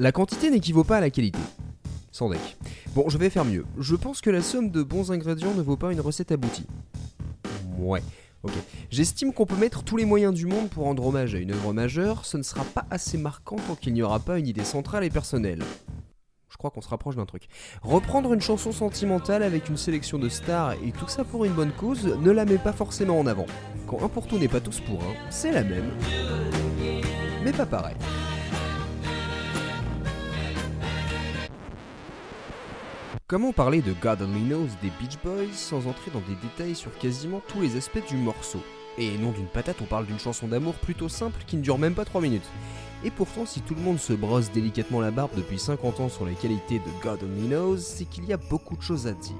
La quantité n'équivaut pas à la qualité. Sans deck. Bon, je vais faire mieux. Je pense que la somme de bons ingrédients ne vaut pas une recette aboutie. Ouais. Ok. J'estime qu'on peut mettre tous les moyens du monde pour rendre hommage à une œuvre majeure, ce ne sera pas assez marquant tant qu'il n'y aura pas une idée centrale et personnelle. Je crois qu'on se rapproche d'un truc. Reprendre une chanson sentimentale avec une sélection de stars et tout ça pour une bonne cause ne la met pas forcément en avant. Quand un pour tout n'est pas tous pour un, c'est la même. Mais pas pareil. Comment parler de God Only Knows des Beach Boys sans entrer dans des détails sur quasiment tous les aspects du morceau? Et non d'une patate, on parle d'une chanson d'amour plutôt simple qui ne dure même pas 3 minutes. Et pourtant, si tout le monde se brosse délicatement la barbe depuis 50 ans sur les qualités de God Only Knows, c'est qu'il y a beaucoup de choses à dire.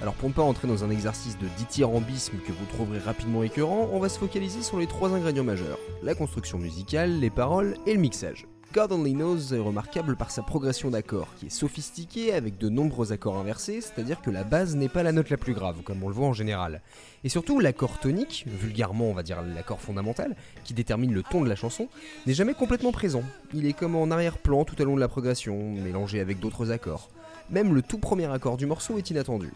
Alors pour ne pas entrer dans un exercice de dithyrambisme que vous trouverez rapidement écœurant, on va se focaliser sur les trois ingrédients majeurs, la construction musicale, les paroles et le mixage. God Only Knows est remarquable par sa progression d'accords, qui est sophistiquée avec de nombreux accords inversés, c'est-à-dire que la base n'est pas la note la plus grave, comme on le voit en général. Et surtout, l'accord tonique, vulgairement on va dire l'accord fondamental, qui détermine le ton de la chanson, n'est jamais complètement présent. Il est comme en arrière-plan tout au long de la progression, mélangé avec d'autres accords. Même le tout premier accord du morceau est inattendu.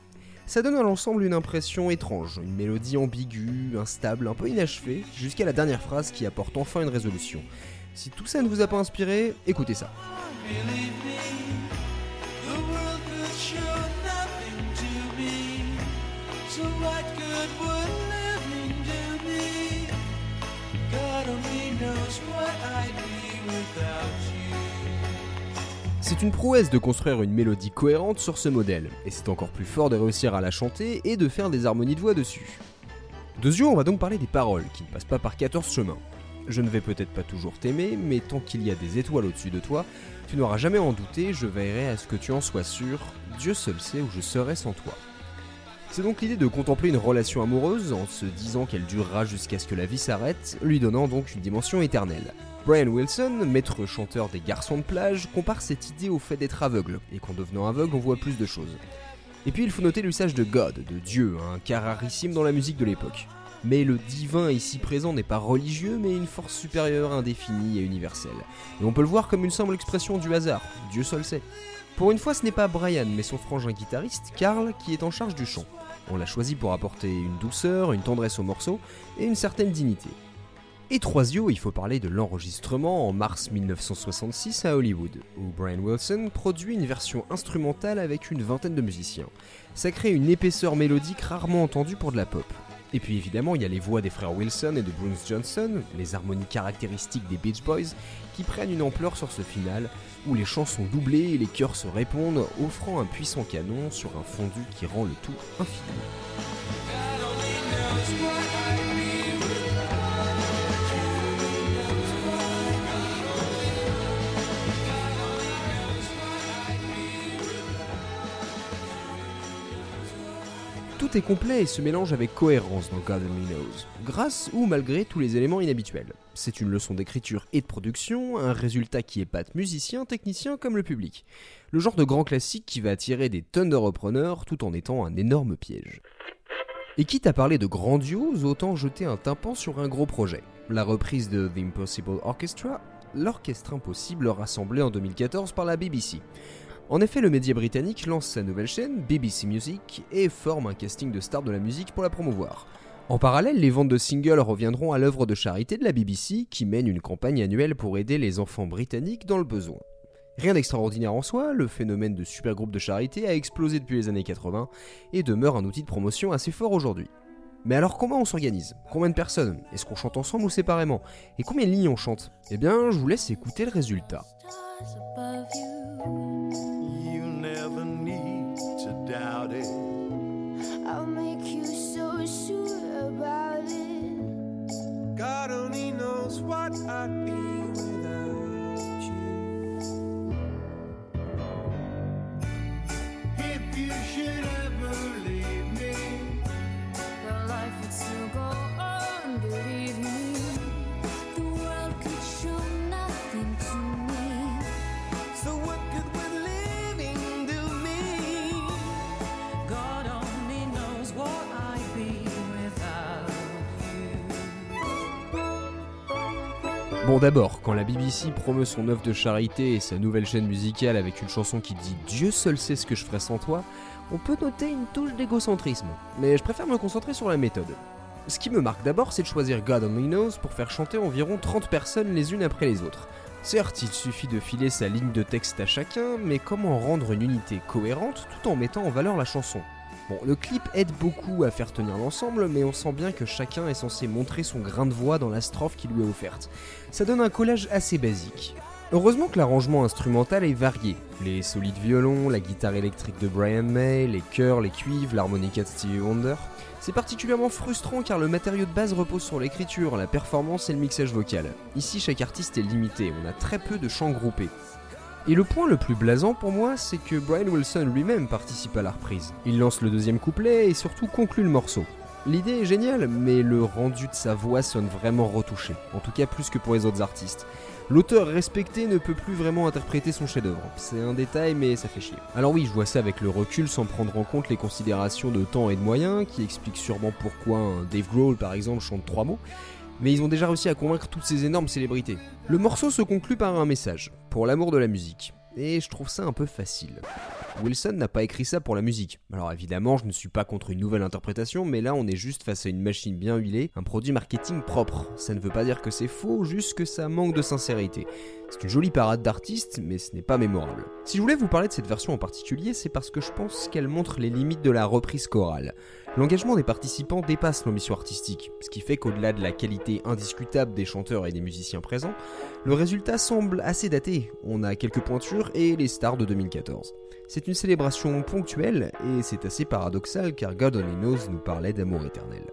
Ça donne à l'ensemble une impression étrange, une mélodie ambiguë, instable, un peu inachevée, jusqu'à la dernière phrase qui apporte enfin une résolution. Si tout ça ne vous a pas inspiré, écoutez ça. C'est une prouesse de construire une mélodie cohérente sur ce modèle, et c'est encore plus fort de réussir à la chanter et de faire des harmonies de voix dessus. Deuxièmement, on va donc parler des paroles, qui ne passent pas par 14 chemins. Je ne vais peut-être pas toujours t'aimer, mais tant qu'il y a des étoiles au-dessus de toi, tu n'auras jamais en douter, je veillerai à ce que tu en sois sûr, Dieu seul sait où je serai sans toi. C'est donc l'idée de contempler une relation amoureuse en se disant qu'elle durera jusqu'à ce que la vie s'arrête, lui donnant donc une dimension éternelle. Brian Wilson, maître chanteur des garçons de plage, compare cette idée au fait d'être aveugle, et qu'en devenant aveugle on voit plus de choses. Et puis il faut noter l'usage de God, de Dieu, un cas rarissime dans la musique de l'époque. Mais le divin ici présent n'est pas religieux, mais une force supérieure, indéfinie et universelle. Et on peut le voir comme une simple expression du hasard, Dieu seul sait. Pour une fois, ce n'est pas Brian, mais son frangin guitariste, Carl, qui est en charge du chant. On l'a choisi pour apporter une douceur, une tendresse au morceau et une certaine dignité. Et troisio, il faut parler de l'enregistrement en mars 1966 à Hollywood, où Brian Wilson produit une version instrumentale avec une vingtaine de musiciens. Ça crée une épaisseur mélodique rarement entendue pour de la pop. Et puis évidemment, il y a les voix des frères Wilson et de Bruce Johnson, les harmonies caractéristiques des Beach Boys, qui prennent une ampleur sur ce final, où les chants sont doublés et les chœurs se répondent, offrant un puissant canon sur un fondu qui rend le tout infini. Tout est complet et se mélange avec cohérence dans God Knows, grâce ou malgré tous les éléments inhabituels. C'est une leçon d'écriture et de production, un résultat qui épate musiciens, techniciens comme le public. Le genre de grand classique qui va attirer des tonnes de repreneurs tout en étant un énorme piège. Et quitte à parler de grandiose, autant jeter un tympan sur un gros projet. La reprise de The Impossible Orchestra, l'orchestre impossible rassemblé en 2014 par la BBC. En effet, le média britannique lance sa nouvelle chaîne, BBC Music, et forme un casting de stars de la musique pour la promouvoir. En parallèle, les ventes de singles reviendront à l'œuvre de charité de la BBC, qui mène une campagne annuelle pour aider les enfants britanniques dans le besoin. Rien d'extraordinaire en soi, le phénomène de supergroupe de charité a explosé depuis les années 80 et demeure un outil de promotion assez fort aujourd'hui. Mais alors comment on s'organise? Combien de personnes? Est-ce qu'on chante ensemble ou séparément? Et combien de lignes on chante? Eh bien, je vous laisse écouter le résultat. about it. Bon d'abord, quand la BBC promeut son œuvre de charité et sa nouvelle chaîne musicale avec une chanson qui dit Dieu seul sait ce que je ferais sans toi, on peut noter une touche d'égocentrisme, mais je préfère me concentrer sur la méthode. Ce qui me marque d'abord, c'est de choisir God Only Knows pour faire chanter environ 30 personnes les unes après les autres. Certes, il suffit de filer sa ligne de texte à chacun, mais comment rendre une unité cohérente tout en mettant en valeur la chanson? Bon, le clip aide beaucoup à faire tenir l'ensemble, mais on sent bien que chacun est censé montrer son grain de voix dans la strophe qui lui est offerte. Ça donne un collage assez basique. Heureusement que l'arrangement instrumental est varié. Les solides violons, la guitare électrique de Brian May, les chœurs, les cuivres, l'harmonica de Stevie Wonder. C'est particulièrement frustrant car le matériau de base repose sur l'écriture, la performance et le mixage vocal. Ici, chaque artiste est limité, on a très peu de chants groupés. Et le point le plus blasant pour moi, c'est que Brian Wilson lui-même participe à la reprise. Il lance le deuxième couplet et surtout conclut le morceau. L'idée est géniale, mais le rendu de sa voix sonne vraiment retouché, en tout cas plus que pour les autres artistes. L'auteur respecté ne peut plus vraiment interpréter son chef-d'œuvre. C'est un détail, mais ça fait chier. Alors oui, je vois ça avec le recul sans prendre en compte les considérations de temps et de moyens, qui expliquent sûrement pourquoi Dave Grohl par exemple chante trois mots mais ils ont déjà réussi à convaincre toutes ces énormes célébrités. Le morceau se conclut par un message, pour l'amour de la musique. Et je trouve ça un peu facile. Wilson n'a pas écrit ça pour la musique. Alors évidemment, je ne suis pas contre une nouvelle interprétation, mais là on est juste face à une machine bien huilée, un produit marketing propre. Ça ne veut pas dire que c'est faux, juste que ça manque de sincérité. C'est une jolie parade d'artiste, mais ce n'est pas mémorable. Si je voulais vous parler de cette version en particulier, c'est parce que je pense qu'elle montre les limites de la reprise chorale. L'engagement des participants dépasse l'ambition artistique, ce qui fait qu'au-delà de la qualité indiscutable des chanteurs et des musiciens présents, le résultat semble assez daté. On a quelques pointures et les stars de 2014. C'est une célébration ponctuelle et c'est assez paradoxal car God Only Knows nous parlait d'amour éternel.